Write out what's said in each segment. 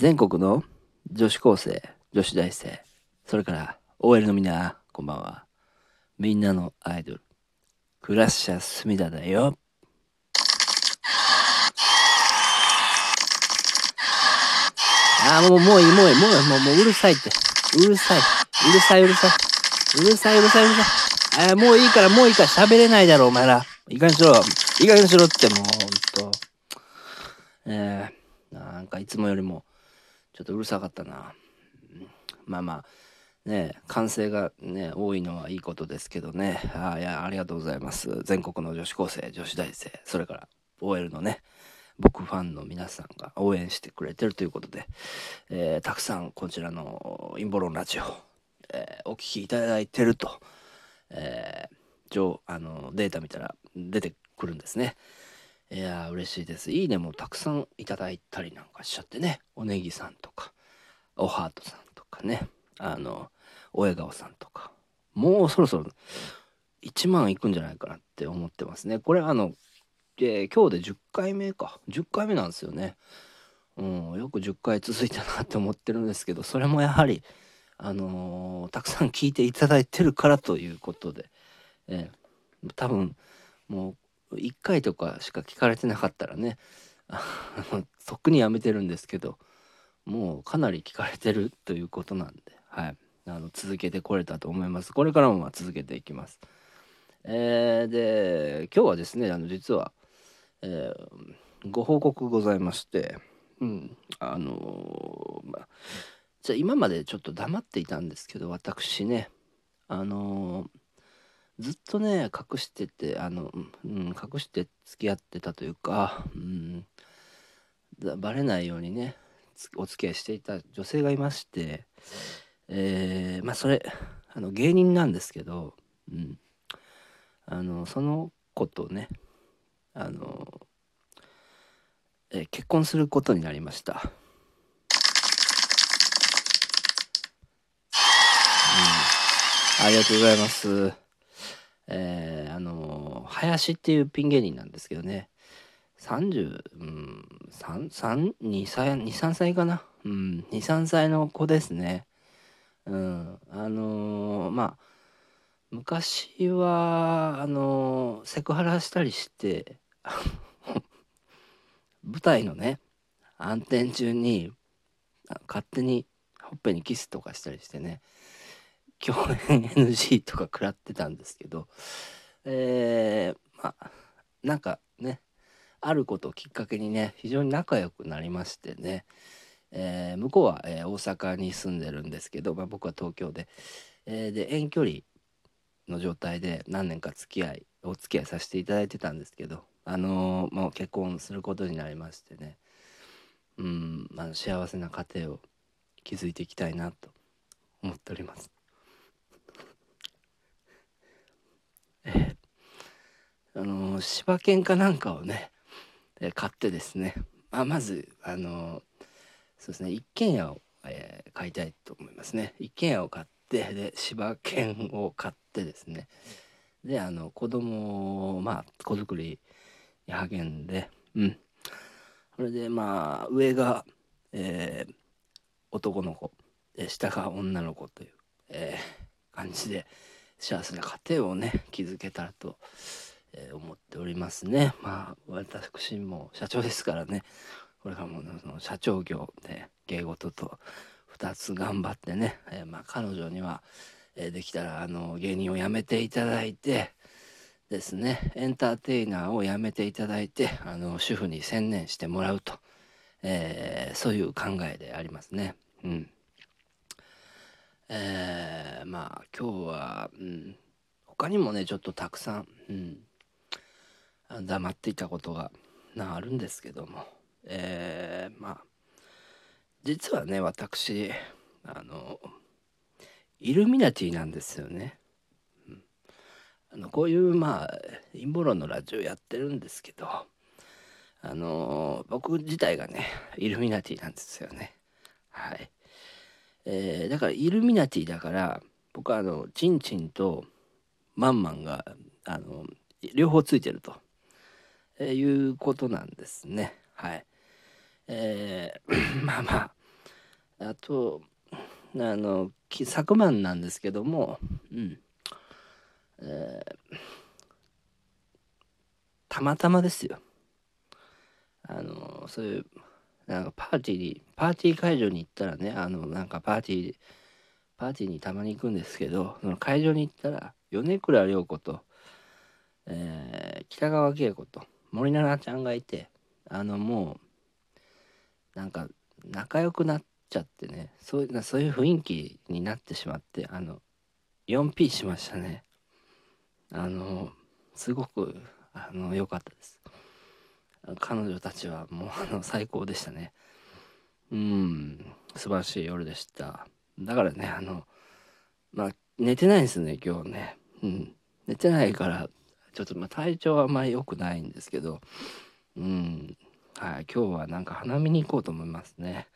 全国の女子高生、女子大生、それから OL のみんな、こんばんは。みんなのアイドル、クラッシャー隅田だよ。あーもう、もういい、もういい、もういい、もう、もううるさいって。うるさい。うるさい、うるさい。うるさい、うるさい、うるさい。あーもういいから、もういいから喋れないだろ、お前ら。いい加減にしろ。いい加減にしろって、もう、ほんと。えー、なんかいつもよりも、ちょっとうるさかったな。まあまあ、ね歓声がね、多いのはいいことですけどね。あいや、ありがとうございます。全国の女子高生、女子大生、それから OL のね、僕ファンの皆さんが応援してくれてるということで、えーたくさんこちらの陰謀論ラジオ、えーお聞きいただいてると、えーあのデータ見たら出てくるんですね。いやー嬉しいです。いいねもたくさんいただいたりなんかしちゃってね。おねぎさんとか、おハートさんとかね。あの、お笑顔さんとか。もうそろそろ1万いくんじゃないかなって思ってますね。これあの、えー今日で10回目か。10回目なんですよね。うん、よく10回続いたなって思ってるんですけど、それもやはり、あのーたくさん聞いていただいてるからということで、えー多分もう1回とかしか聞かれてなかったらねあのとっくにやめてるんですけどもうかなり聞かれてるということなんで、はい、あの続けてこれたと思いますこれからもまあ続けていきます。えーで今日はですねあの実は、えーご報告ございまして、うん、あのーまあじゃあ今までちょっと黙っていたんですけど私ねあのーずっとね隠しててあの、うん、隠して付き合ってたというか、うん、だバレないようにねお付き合いしていた女性がいまして、えーまあそれあの芸人なんですけど、うん、あのその子とねあの、えー結婚することになりました。ありがとうございます。えーあの林っていうピン芸人なんですけどね。30うん3 3 2歳23歳かな。うん23歳の子ですね。うんあのーまあ昔はあのーセクハラしたりして 舞台のね暗転中に勝手にほっぺにキスとかしたりしてね。共演 NG とか食らってたんですけどえーまあなんかねあることをきっかけにね非常に仲良くなりましてね、えー向こうは、えー大阪に住んでるんですけど、まあ、僕は東京で、えーで遠距離の状態で何年か付き合いお付き合いさせていただいてたんですけどあのーもう結婚することになりましてねうん、まあ、幸せな家庭を築いていきたいなと思っております。えーあの柴犬かなんかをね、買ってですね、まあ、まずあのそうですね一軒家を、えー買いたいと思いますね。一軒家を買ってで柴犬を買ってですね。であの子供をまあ子作りに励んでうん。それでまあ上が、えー男の子で下が女の子という、えー感じで幸せな家庭をね築けたらと、えー思っておりますね。まあ私も社長ですからね。これからもその社長業で芸事と2つ頑張ってね、えーまあ、彼女には、えーできたらあの芸人を辞めていただいてですね。エンターテイナーを辞めていただいてあの主婦に専念してもらうと、えーそういう考えでありますね。うん。えーまあ今日は、うん、他にもねちょっとたくさん、うん、黙っていたことがなあるんですけども、えーまあ実はね私あのイルミナティなんですよね。あのこういうまあ陰謀論のラジオやってるんですけどあの僕自体がねイルミナティなんですよね。はい。えーだからイルミナティだから僕はあのチンチンとマンマンがあの両方ついてると、えいうことなんですね。はい。えー まあまああとあの昨晩なんですけども、うんえー、たまたまですよあのそういうなんかパーティーにパーティー会場に行ったらねあのなんかパーティーパーティーにたまに行くんですけどその会場に行ったら米倉涼子と、えー、北川景子と森七菜ちゃんがいてあのもうなんか仲良くなっちゃってねそういうそういう雰囲気になってしまってあの 4P しましたね。あのすごくあの良かったです。彼女たちはもうあの最高でしたね。うん素晴らしい夜でした。だからねあのまあ寝てないんですね今日ね。うん。寝てないからちょっとまあ体調はあんまり良くないんですけどうんはい今日はなんか花見に行こうと思いますね。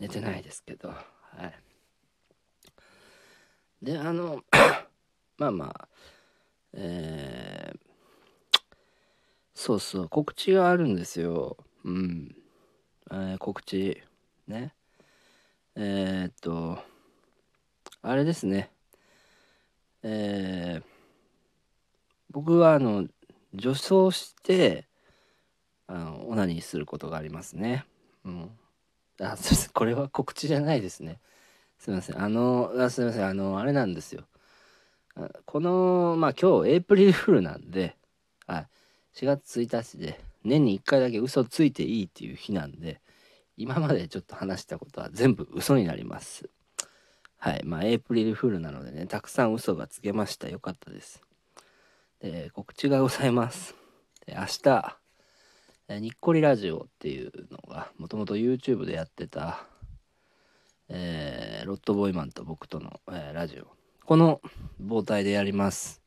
寝てないですけどはい。であの まあまあえー、そうそう告知があるんですよ。うん、えー、告知ね。えー、っとあれですね。えー、僕はあの女装してあのオナニーすることがありますね。うん。あすいません。これは告知じゃないですね。すいません。あのあすいません。あのあれなんですよ。このまあ今日エイプリルフールなんで、はい、4月1日で年に1回だけ嘘ついていいっていう日なんで今までちょっと話したことは全部嘘になります。はい。まあエイプリルフールなのでねたくさん嘘がつけました。よかったです。で告知がございます。で明日にっこりラジオっていうのがもともと YouTube でやってた、えー、ロッドボーイマンと僕との、えー、ラジオ。この傍体でやります、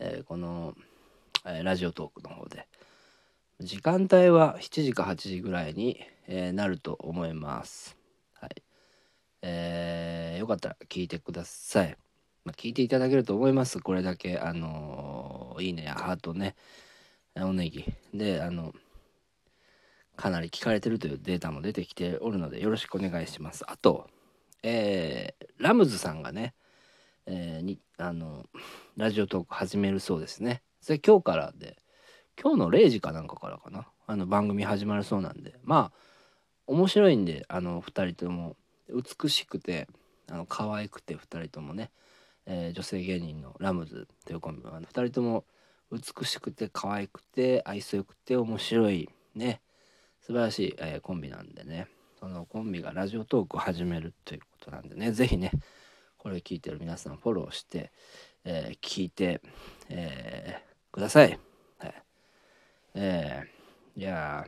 え、この、えラジオトークの方で。時間帯は7時か8時ぐらいに、えなると思います。はい。えー、よかったら聞いてください、まあ、聞いていただけると思います。これだけあのいいねやハートね。おネギ。であのかなり聞かれてるというデータも出てきておるのでよろしくお願いします。あとえー、ラムズさんがね、えー、にあのラジオトーク始めるそうですね。それ今日からで今日の0時かなんかからかな。あの番組始まるそうなんで。まあ面白いんであの2人とも美しくてあの可愛くて2人ともね、えー、女性芸人のラムズというコンビあの2人とも美しくて可愛くて愛想よくて面白いね素晴らしい、えー、コンビなんでねそのコンビがラジオトークを始めるということなんでね是非ねこれ聞いてる皆さんフォローして、えー、聞いて、えー、ください。はい、えー、いや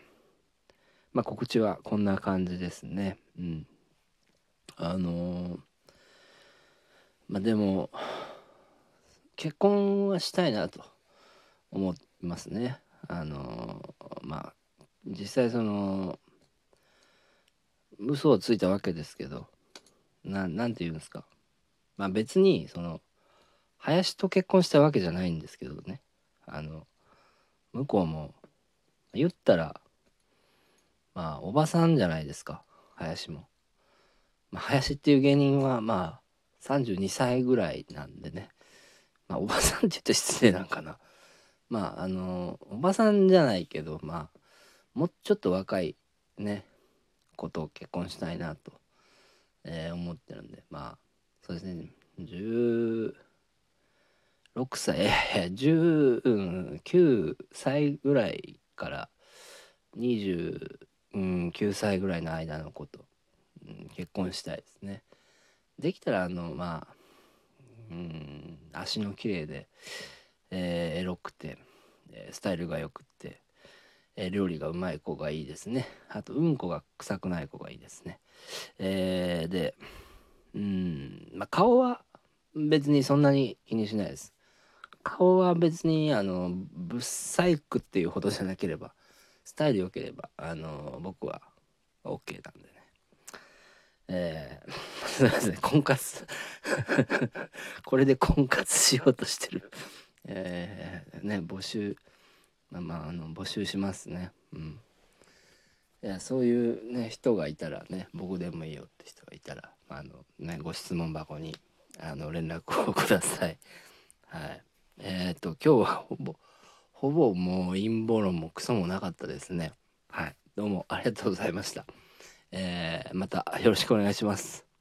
まあ告知はこんな感じですね。うん。あのまあでも結婚はしたいなと思いますね。あのまあ実際その嘘をついたわけですけどななんて言うんですか。まあ別にその林と結婚したわけじゃないんですけどね。あの向こうも言ったらまあおばさんじゃないですか。林も、まあ、林っていう芸人はまあ32歳ぐらいなんでね。まあおばさんって言って失礼なんかな。まああのおばさんじゃないけどまあもうちょっと若いね子とを結婚したいなと、えー、思ってるんで。まあそうですね。16歳 え19歳ぐらいから29歳ぐらいの間の子と、うん、結婚したいですね。できたらあのまあうん足の綺麗で、えー、エロくて、えスタイルがよくってえー、料理がうまい子がいいですね。あとうんこが臭くない子がいいですね。えー、でうんまあ顔は別にそんなに気にしないです。顔は別にあのブッサイクっていうほどじゃなければスタイル良ければあの僕は OK なんでね。えー、すいません。婚活。これで婚活しようとしてる。えー、ね募集。まあまああの募集しますね。うん。いやそういうね人がいたらね僕でもいいよって人がいたらあのねご質問箱にあの連絡をください。はい。えっ、と今日はほぼほぼもう陰謀論もクソもなかったですね。はい。どうもありがとうございました。えー、またよろしくお願いします。